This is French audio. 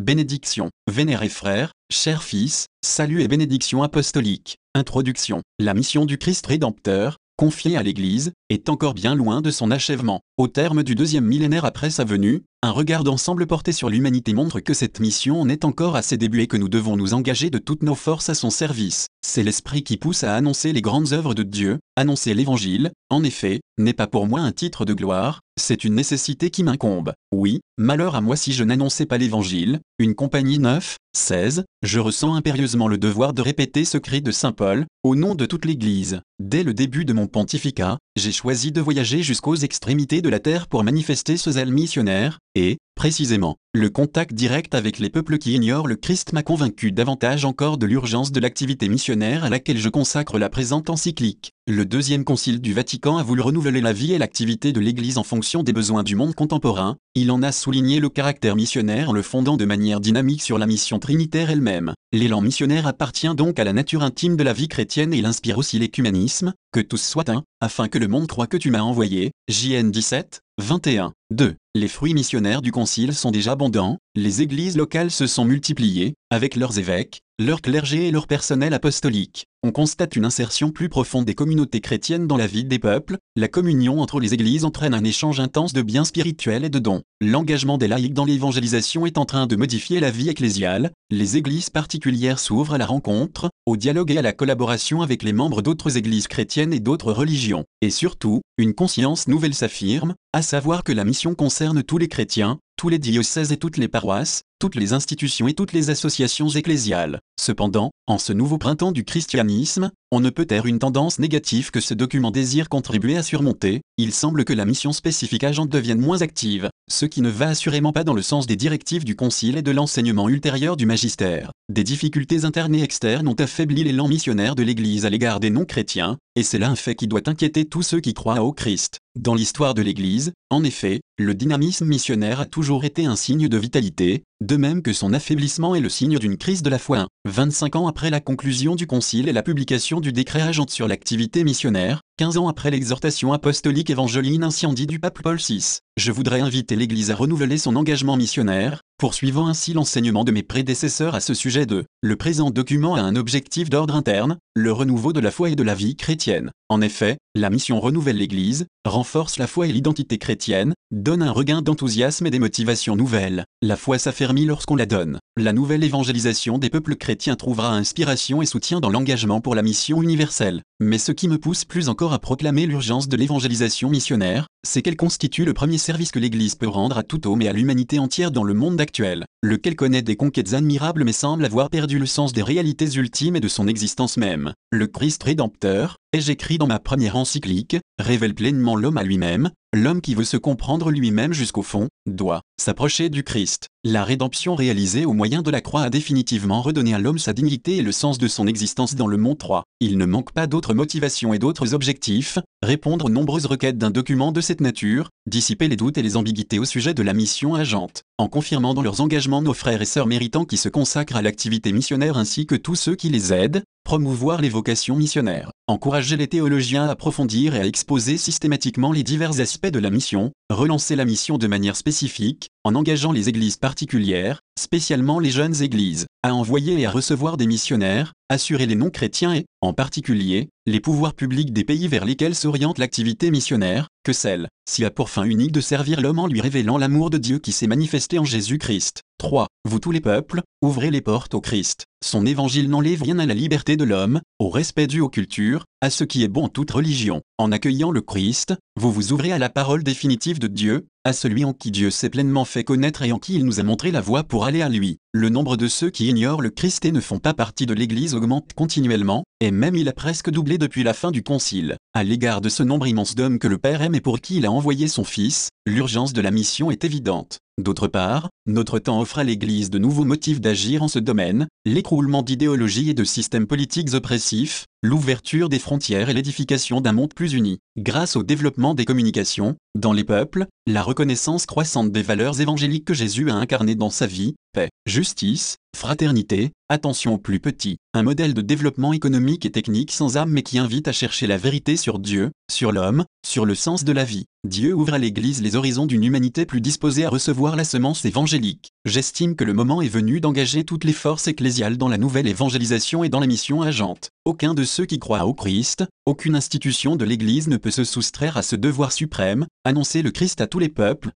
Bénédiction. Vénérés frères, chers fils, salut et bénédiction apostolique. Introduction. La mission du Christ Rédempteur, confiée à l'Église, est encore bien loin de son achèvement. Au terme du deuxième millénaire après sa venue, un regard d'ensemble porté sur l'humanité montre que cette mission en est encore à ses débuts et que nous devons nous engager de toutes nos forces à son service. C'est l'esprit qui pousse à annoncer les grandes œuvres de Dieu, annoncer l'Évangile, en effet, n'est pas pour moi un titre de gloire, c'est une nécessité qui m'incombe. Oui, malheur à moi si je n'annonçais pas l'Évangile, une compagnie 9, 16, je ressens impérieusement le devoir de répéter ce cri de Saint Paul, au nom de toute l'Église. Dès le début de mon pontificat, j'ai choisi de voyager jusqu'aux extrémités de la terre pour manifester ce zèle missionnaire, et, précisément, le contact direct avec les peuples qui ignorent le Christ m'a convaincu davantage encore de l'urgence de l'activité missionnaire à laquelle je consacre la présente encyclique. Le deuxième concile du Vatican a voulu renouveler la vie et l'activité de l'Église en fonction des besoins du monde contemporain, il en a souligné le caractère missionnaire en le fondant de manière dynamique sur la mission trinitaire elle-même. L'élan missionnaire appartient donc à la nature intime de la vie chrétienne et il inspire aussi l'écuménisme, que tous soient un, afin que le monde croit que tu m'as envoyé. JN 17, 21. 2. Les fruits missionnaires du Concile sont déjà abondants, les églises locales se sont multipliées, avec leurs évêques, leur clergé et leur personnel apostolique. On constate une insertion plus profonde des communautés chrétiennes dans la vie des peuples, la communion entre les églises entraîne un échange intense de biens spirituels et de dons. L'engagement des laïcs dans l'évangélisation est en train de modifier la vie ecclésiale, les églises particulières s'ouvrent à la rencontre, au dialogue et à la collaboration avec les membres d'autres églises chrétiennes et d'autres religions. Et surtout, une conscience nouvelle s'affirme, à savoir que la mission concerne tous les chrétiens, tous les diocèses et toutes les paroisses, toutes les institutions et toutes les associations ecclésiales. Cependant, en ce nouveau printemps du christianisme, on ne peut taire une tendance négative que ce document désire contribuer à surmonter, il semble que la mission spécifique agente devienne moins active, ce qui ne va assurément pas dans le sens des directives du Concile et de l'enseignement ultérieur du magistère. Des difficultés internes et externes ont affaibli l'élan missionnaire de l'Église à l'égard des non-chrétiens, et c'est là un fait qui doit inquiéter tous ceux qui croient au Christ. Dans l'histoire de l'Église, en effet, le dynamisme missionnaire a toujours été un signe de vitalité, de même que son affaiblissement est le signe d'une crise de la foi. 25 ans après la conclusion du Concile et la publication du décret agente sur l'activité missionnaire, 15 ans après l'exhortation apostolique évangéline incendie du pape Paul VI, je voudrais inviter l'Église à renouveler son engagement missionnaire, poursuivant ainsi l'enseignement de mes prédécesseurs à ce sujet de le présent document a un objectif d'ordre interne, le renouveau de la foi et de la vie chrétienne. En effet, la mission renouvelle l'Église, renforce la foi et l'identité chrétienne, donne un regain d'enthousiasme et des motivations nouvelles. La foi s'affermit lorsqu'on la donne. La nouvelle évangélisation des peuples chrétiens trouvera inspiration et soutien dans l'engagement pour la mission universelle. Mais ce qui me pousse plus encore à proclamer l'urgence de l'évangélisation missionnaire, c'est qu'elle constitue le premier service que l'Église peut rendre à tout homme et à l'humanité entière dans le monde actuel, lequel connaît des conquêtes admirables mais semble avoir perdu le sens des réalités ultimes et de son existence même. Le Christ rédempteur, ai-je écrit dans ma première encyclique, révèle pleinement l'homme à lui-même, l'homme qui veut se comprendre lui-même jusqu'au fond, doit s'approcher du Christ. La rédemption réalisée au moyen de la croix a définitivement redonné à l'homme sa dignité et le sens de son existence dans le monde 3. Il ne manque pas d'autres motivations et d'autres objectifs, répondre aux nombreuses requêtes d'un document de cette nature, dissiper les doutes et les ambiguïtés au sujet de la mission agente, en confirmant dans leurs engagements nos frères et sœurs méritants qui se consacrent à l'activité missionnaire ainsi que tous ceux qui les aident, promouvoir les vocations missionnaires, encourager les théologiens à approfondir et à exposer systématiquement les divers aspects de la mission, relancer la mission de manière spécifique, en engageant les églises particulières, spécialement les jeunes églises, à envoyer et à recevoir des missionnaires, assurer les non-chrétiens et, en particulier, les pouvoirs publics des pays vers lesquels s'oriente l'activité missionnaire, que celle-ci a pour fin unique de servir l'homme en lui révélant l'amour de Dieu qui s'est manifesté en Jésus-Christ. 3. Vous tous les peuples, ouvrez les portes au Christ. Son évangile n'enlève rien à la liberté de l'homme, au respect dû aux cultures, à ce qui est bon en toute religion. En accueillant le Christ, vous vous ouvrez à la parole définitive de Dieu, celui en qui Dieu s'est pleinement fait connaître et en qui il nous a montré la voie pour aller à lui. Le nombre de ceux qui ignorent le Christ et ne font pas partie de l'Église augmente continuellement, et même il a presque doublé depuis la fin du Concile. À l'égard de ce nombre immense d'hommes que le Père aime et pour qui il a envoyé son Fils, l'urgence de la mission est évidente. D'autre part, notre temps offre à l'Église de nouveaux motifs d'agir en ce domaine, l'écroulement d'idéologies et de systèmes politiques oppressifs, l'ouverture des frontières et l'édification d'un monde plus uni. Grâce au développement des communications, dans les peuples, la reconnaissance croissante des valeurs évangéliques que Jésus a incarnées dans sa vie, paix, justice, Fraternité, attention aux plus petits, un modèle de développement économique et technique sans âme mais qui invite à chercher la vérité sur Dieu, sur l'homme, sur le sens de la vie. Dieu ouvre à l'Église les horizons d'une humanité plus disposée à recevoir la semence évangélique. J'estime que le moment est venu d'engager toutes les forces ecclésiales dans la nouvelle évangélisation et dans la mission agente. Aucun de ceux qui croient au Christ, aucune institution de l'Église ne peut se soustraire à ce devoir suprême, annoncer le Christ à tous les peuples,